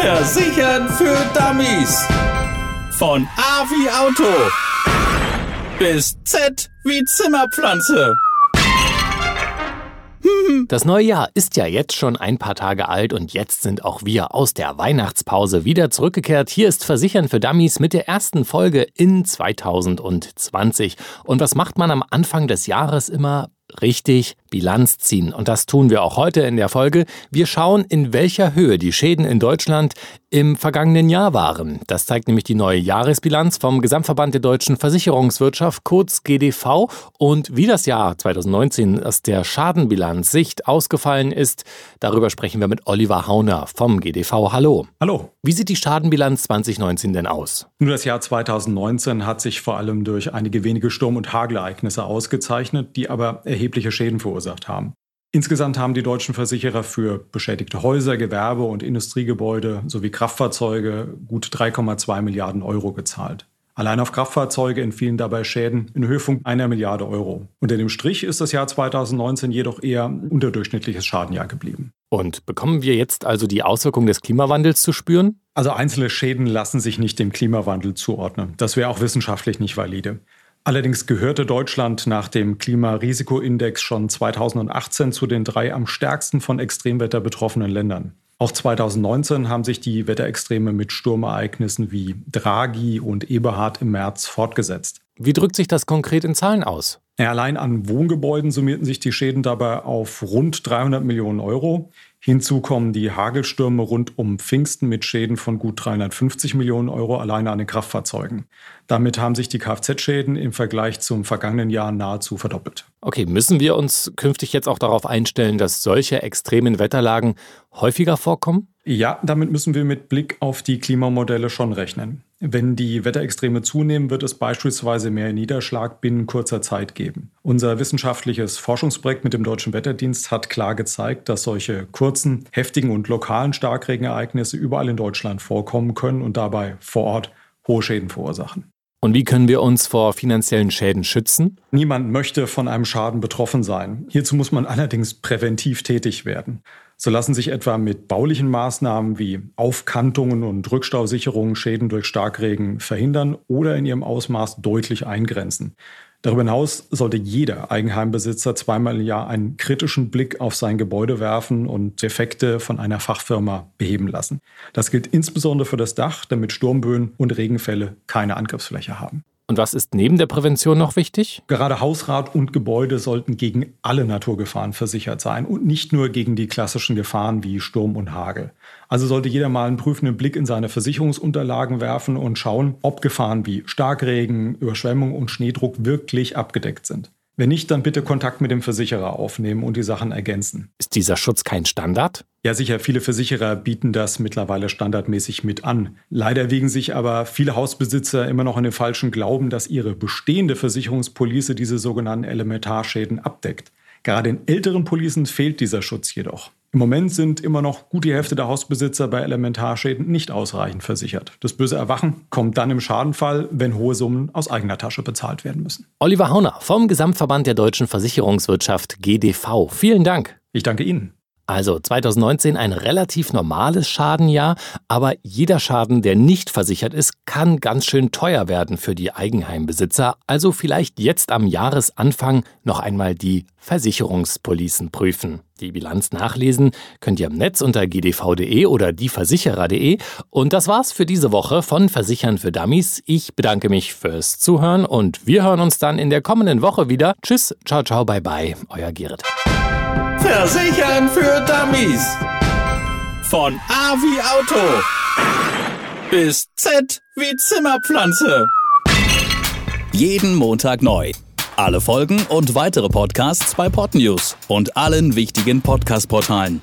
Versichern für Dummies. Von A wie Auto bis Z wie Zimmerpflanze. Das neue Jahr ist ja jetzt schon ein paar Tage alt und jetzt sind auch wir aus der Weihnachtspause wieder zurückgekehrt. Hier ist Versichern für Dummies mit der ersten Folge in 2020. Und was macht man am Anfang des Jahres immer? Richtig, Bilanz ziehen. Und das tun wir auch heute in der Folge. Wir schauen, in welcher Höhe die Schäden in Deutschland im vergangenen Jahr waren. Das zeigt nämlich die neue Jahresbilanz vom Gesamtverband der deutschen Versicherungswirtschaft, kurz GDV. Und wie das Jahr 2019 aus der Schadenbilanz Sicht ausgefallen ist, darüber sprechen wir mit Oliver Hauner vom GDV. Hallo. Hallo. Wie sieht die Schadenbilanz 2019 denn aus? Nur das Jahr 2019 hat sich vor allem durch einige wenige Sturm- und Hagelereignisse ausgezeichnet, die aber erhebliche Schäden verursacht haben. Insgesamt haben die deutschen Versicherer für beschädigte Häuser, Gewerbe und Industriegebäude sowie Kraftfahrzeuge gut 3,2 Milliarden Euro gezahlt. Allein auf Kraftfahrzeuge entfielen dabei Schäden in Höhe von einer Milliarde Euro. Unter dem Strich ist das Jahr 2019 jedoch eher unterdurchschnittliches Schadenjahr geblieben. Und bekommen wir jetzt also die Auswirkungen des Klimawandels zu spüren? Also einzelne Schäden lassen sich nicht dem Klimawandel zuordnen. Das wäre auch wissenschaftlich nicht valide. Allerdings gehörte Deutschland nach dem Klimarisikoindex schon 2018 zu den drei am stärksten von Extremwetter betroffenen Ländern. Auch 2019 haben sich die Wetterextreme mit Sturmereignissen wie Draghi und Eberhard im März fortgesetzt. Wie drückt sich das konkret in Zahlen aus? Allein an Wohngebäuden summierten sich die Schäden dabei auf rund 300 Millionen Euro. Hinzu kommen die Hagelstürme rund um Pfingsten mit Schäden von gut 350 Millionen Euro alleine an den Kraftfahrzeugen. Damit haben sich die Kfz-Schäden im Vergleich zum vergangenen Jahr nahezu verdoppelt. Okay, müssen wir uns künftig jetzt auch darauf einstellen, dass solche extremen Wetterlagen häufiger vorkommen? Ja, damit müssen wir mit Blick auf die Klimamodelle schon rechnen. Wenn die Wetterextreme zunehmen, wird es beispielsweise mehr Niederschlag binnen kurzer Zeit geben. Unser wissenschaftliches Forschungsprojekt mit dem Deutschen Wetterdienst hat klar gezeigt, dass solche kurzen, heftigen und lokalen Starkregenereignisse überall in Deutschland vorkommen können und dabei vor Ort hohe Schäden verursachen. Und wie können wir uns vor finanziellen Schäden schützen? Niemand möchte von einem Schaden betroffen sein. Hierzu muss man allerdings präventiv tätig werden. So lassen sich etwa mit baulichen Maßnahmen wie Aufkantungen und Rückstausicherungen Schäden durch Starkregen verhindern oder in ihrem Ausmaß deutlich eingrenzen. Darüber hinaus sollte jeder Eigenheimbesitzer zweimal im Jahr einen kritischen Blick auf sein Gebäude werfen und Defekte von einer Fachfirma beheben lassen. Das gilt insbesondere für das Dach, damit Sturmböen und Regenfälle keine Angriffsfläche haben. Und was ist neben der Prävention noch wichtig? Gerade Hausrat und Gebäude sollten gegen alle Naturgefahren versichert sein und nicht nur gegen die klassischen Gefahren wie Sturm und Hagel. Also sollte jeder mal einen prüfenden Blick in seine Versicherungsunterlagen werfen und schauen, ob Gefahren wie Starkregen, Überschwemmung und Schneedruck wirklich abgedeckt sind. Wenn nicht, dann bitte Kontakt mit dem Versicherer aufnehmen und die Sachen ergänzen. Ist dieser Schutz kein Standard? Ja, sicher, viele Versicherer bieten das mittlerweile standardmäßig mit an. Leider wiegen sich aber viele Hausbesitzer immer noch in dem falschen Glauben, dass ihre bestehende Versicherungspolice diese sogenannten Elementarschäden abdeckt. Gerade in älteren Policen fehlt dieser Schutz jedoch. Im Moment sind immer noch gut die Hälfte der Hausbesitzer bei Elementarschäden nicht ausreichend versichert. Das böse Erwachen kommt dann im Schadenfall, wenn hohe Summen aus eigener Tasche bezahlt werden müssen. Oliver Hauner vom Gesamtverband der deutschen Versicherungswirtschaft GDV. Vielen Dank. Ich danke Ihnen. Also 2019 ein relativ normales Schadenjahr, aber jeder Schaden, der nicht versichert ist, kann ganz schön teuer werden für die Eigenheimbesitzer. Also vielleicht jetzt am Jahresanfang noch einmal die Versicherungspolicen prüfen. Die Bilanz nachlesen könnt ihr im Netz unter gdv.de oder dieversicherer.de. Und das war's für diese Woche von Versichern für Dummies. Ich bedanke mich fürs Zuhören und wir hören uns dann in der kommenden Woche wieder. Tschüss, ciao, ciao, bye, bye. Euer Gerrit. Versichern für Dummies. Von A wie Auto bis Z wie Zimmerpflanze. Jeden Montag neu. Alle Folgen und weitere Podcasts bei Podnews und allen wichtigen Podcast-Portalen.